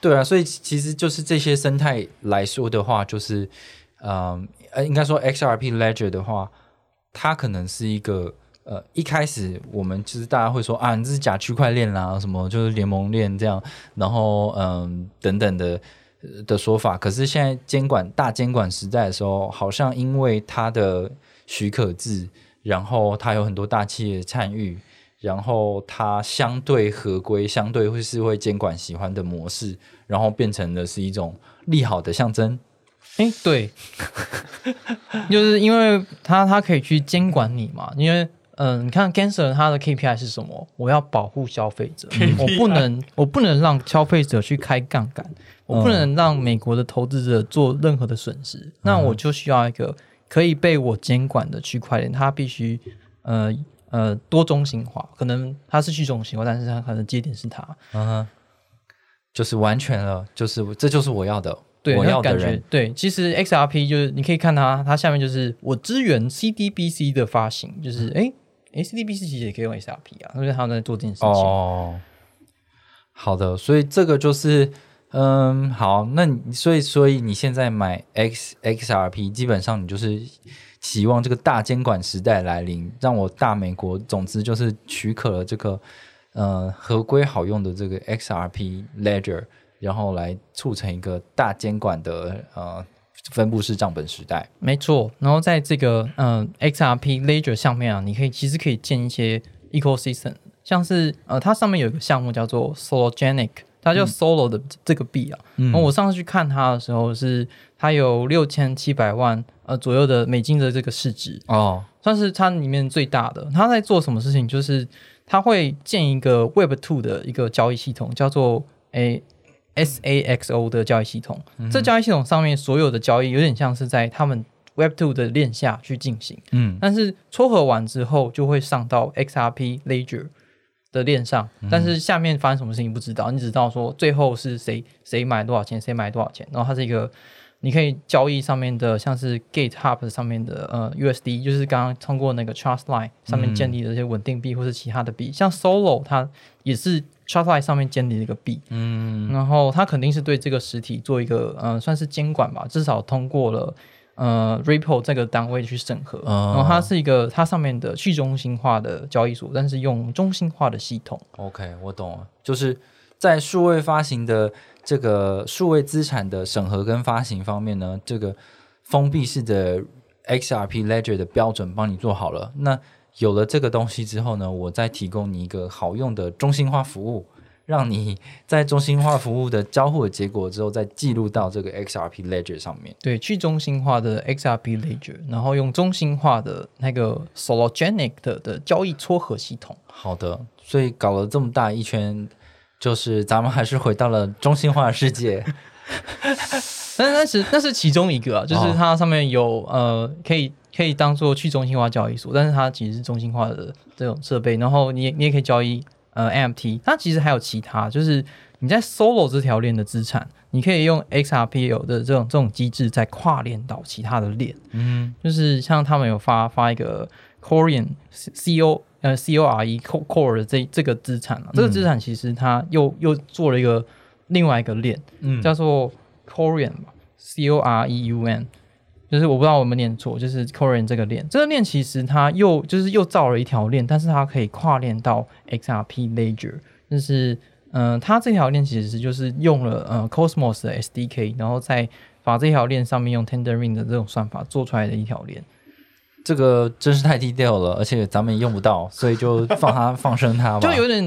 对啊，所以其实就是这些生态来说的话，就是嗯呃，应该说 XRP Ledger 的话，它可能是一个呃，一开始我们就是大家会说啊，这是假区块链啦，什么就是联盟链这样，然后嗯等等的。的说法，可是现在监管大监管时代的时候，好像因为它的许可制，然后它有很多大企业参与，然后它相对合规，相对会是会监管喜欢的模式，然后变成的是一种利好的象征。哎，对，就是因为他他可以去监管你嘛，因为嗯、你看 Gangster 它的 KPI 是什么？我要保护消费者，我不能我不能让消费者去开杠杆，我不能让美国的投资者做任何的损失，那我就需要一个可以被我监管的区块链，它必须呃呃多中心化，可能它是去中心化，但是它可能节点是它，嗯哼，就是完全了，就是这就是我要的，对，我要感觉。对，其实 XRP 就是你可以看它，它下面就是我支援 CDBC 的发行，就是哎哎 CDBC 其实也可以用 XRP 啊，因为他们在做这件事情。哦，好的，所以这个就是，嗯，好，那你所以所以你现在买 X XRP，基本上你就是希望这个大监管时代来临，让我大美国，总之就是许可了这个呃合规好用的这个 XRP Ledger，然后来促成一个大监管的呃分布式账本时代。没错，然后在这个嗯、XRP Ledger 上面啊，你可以其实可以建一些 ecosystem，像是呃它上面有一个项目叫做 Sologenic，它叫 Solo 的这个币啊。然后我上次去看它的时候是它有六千七百万呃左右的美金的这个市值，哦，算是它里面最大的。它在做什么事情？就是它会建一个 Web Two 的一个交易系统，叫做诶 SAXO 的交易系统。这交易系统上面所有的交易有点像是在他们 Web Two 的链下去进行，嗯。但是撮合完之后就会上到 XRP Ledger 的链上，但是下面发生什么事情不知道，你只知道说最后是谁谁买多少钱，谁买多少钱，然后它是一个你可以交易上面的，像是 GateHub 上面的呃 USD，就是刚刚通过那个 Trust Line 上面建立的这些稳定币或是其他的币，像 Solo 它也是 Line 上面建立的一个币，嗯。然后它肯定是对这个实体做一个呃算是监管吧，至少通过了呃 Ripple 这个单位去审核，哦。然后它是一个它上面的去中心化的交易所，但是用中心化的系统。OK，我懂了，就是在数位发行的这个数位资产的审核跟发行方面呢，这个封闭式的 XRP Ledger 的标准帮你做好了。那有了这个东西之后呢，我再提供你一个好用的中心化服务，让你在中心化服务的交互的结果之后，再记录到这个 XRP Ledger 上面。对去中心化的 XRP Ledger，然后用中心化的那个 Sologenic 的的交易撮合系统。好的，所以搞了这么大一圈，就是咱们还是回到了中心化的世界。但是那是那是其中一个啊，就是哦它上面有呃可以可以当做去中心化交易所，但是它其实是中心化的这种设备，然后你也你也可以交易呃 MT，它其实还有其他，就是你在 Solo 这条链的资产，你可以用 XRP 的这种这种机制在跨链到其他的链。嗯。就是像他们有发发一个 Corean C O 呃 C O R E Core Core 的这这个资产啊，这个资产其实它又又做了一个另外一个链，嗯。叫做 Corian 吧，C O R E U N，就是我不知道我们念错，就是 Corian 这个链，这个链其实它又就是又造了一条链，但是它可以跨链到 XRP Ledger，就是嗯、呃它这条链其实就是用了呃 Cosmos 的 SDK，然后再把这条链上面用 Tendermint 的这种算法做出来的一条链。这个真是太低调了，而且咱们也用不到，所以就放它 放生它吧。就有点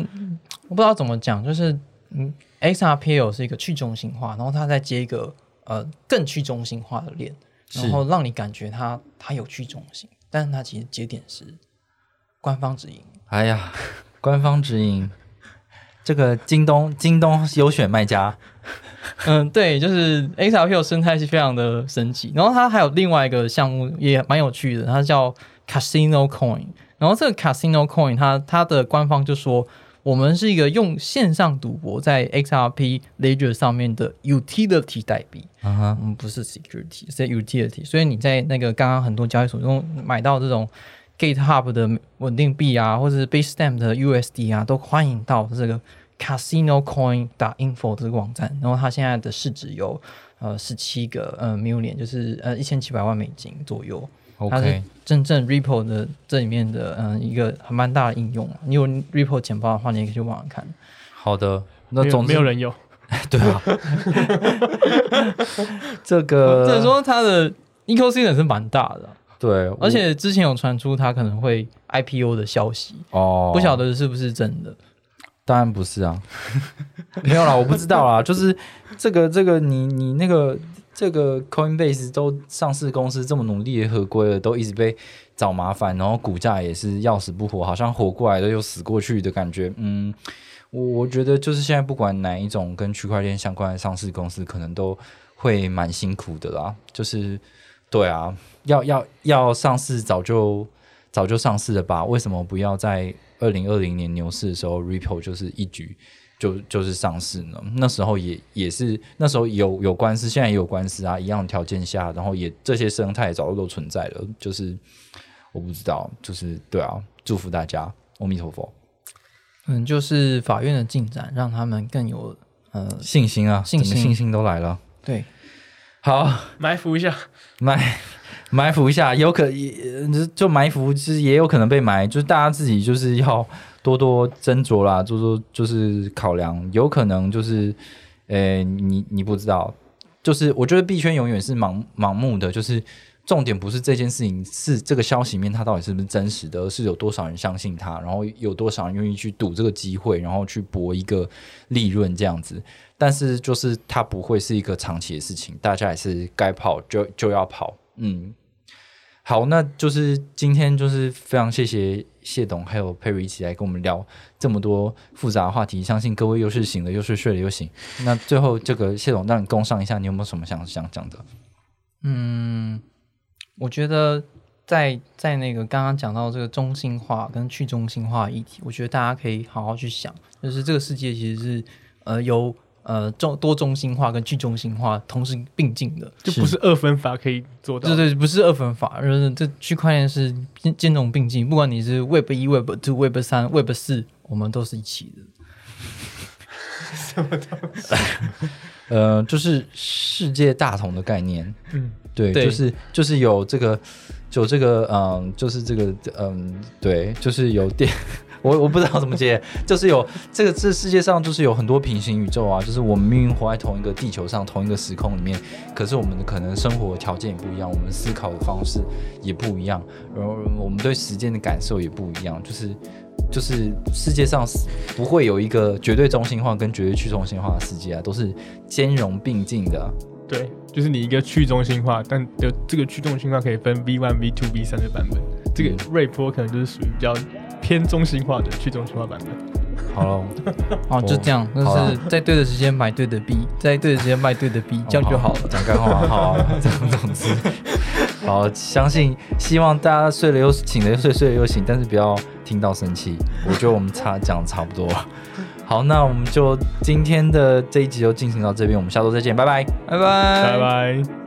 我不知道怎么讲，就是嗯，XRPL 是一个去中心化，然后它再接一个呃更去中心化的链，是然后让你感觉它它有去中心，但是它其实节点是官方直营。哎呀，官方直营，这个京东京东优选卖家，嗯，对，就是 XRPL 生态是非常的神奇，然后它还有另外一个项目也蛮有趣的，它叫 Casino Coin。然后这个 Casino Coin 它它的官方就说，我们是一个用线上赌博在 XRP Ledger 上面的 utility 代币。嗯哼，嗯不是 security，是 utility，所以你在那个刚刚很多交易所中买到这种 GitHub 的稳定币啊，或者是 Bitstamp 的 USD 啊，都欢迎到这个 CasinoCoin 打 info 这个网站。然后它现在的市值有呃十七个呃 million，就是呃一千七百万美金左右。它是真正 Ripple 的这里面的嗯、呃一个很蛮大的应用啊。你有 Ripple 钱包的话，你也可以去网上看。好的，那总没有人有，对啊，这个只能说它的 ecosystem 是蛮大的啊、对，而且之前有传出它可能会 IPO 的消息，哦，不晓得是不是真的。当然不是啊，没有啦，我不知道啦。就是这个这个你你那个这个 Coinbase 都上市公司这么努力的合规了，都一直被找麻烦，然后股价也是要死不活，好像活过来的又死过去的感觉。嗯，我我觉得就是现在不管哪一种跟区块链相关的上市公司，可能都会蛮辛苦的啦。就是对啊，要要要上市早就早就上市了吧？为什么不要在二零二零年牛市的时候，Ripple 就是一举就就是上市呢？那时候也也是那时候有有官司，现在也有官司啊，一样的条件下，然后也这些生态早就都存在了。就是我不知道，就是对啊，祝福大家，阿弥陀佛，嗯，就是法院的进展让他们更有呃，信心啊，信心。信心都来了。对，好，埋伏一下，埋埋伏一下，有可也就就埋伏，其实也有可能被埋，就是大家自己就是要多多斟酌啦，多多就是考量，有可能就是，呃，你你不知道，就是我觉得币圈永远是盲盲目的，就是重点不是这件事情是这个消息面它到底是不是真实的，而是有多少人相信它，然后有多少人愿意去赌这个机会，然后去搏一个利润这样子。但是就是它不会是一个长期的事情，大家也是该跑就就要跑，嗯。好，那就是今天就是非常谢谢谢董还有佩瑞一起来跟我们聊这么多复杂的话题，相信各位又是醒了又是睡了又醒。那最后这个谢董让你攻上一下，你有没有什么想想讲的？嗯，我觉得在在那个刚刚讲到这个中心化跟去中心化的议题，我觉得大家可以好好去想，就是这个世界其实是呃由呃中多中心化跟去中心化同时并进的。就不是二分法可以做到对。对，不是二分法，就是这区块链是兼兼容并进，不管你是 Web 一、Web Two、Web 三、Web 四，我们都是一起的。呃，就是世界大同的概念，嗯，对，对就是就是有这个有这个嗯，就是这个嗯，对，就是有电。我我不知道怎么接，就是有这个这世界上就是有很多平行宇宙啊，就是我们命运活在同一个地球上，同一个时空里面，可是我们的可能生活条件也不一样，我们思考的方式也不一样，然后我们对时间的感受也不一样，就是就是世界上是不会有一个绝对中心化跟绝对去中心化的世界啊，都是兼容并进的啊、对，就是你一个去中心化，但有这个去中心化可以分 V one、V two、V 三的版本。这个瑞波可能就是属于比较偏中心化的去中心化版本。好了，哦，就这样，就是在对的时间买对的币，在对的时间卖对的币，这样就好了。讲干话，好啊，这样总之，好，相信希望大家睡了又醒了又睡，睡了又醒，但是不要听到生气。我觉得我们差讲得差不多。好，那我们就今天的这一集就进行到这边，我们下周再见，拜拜。拜拜拜拜。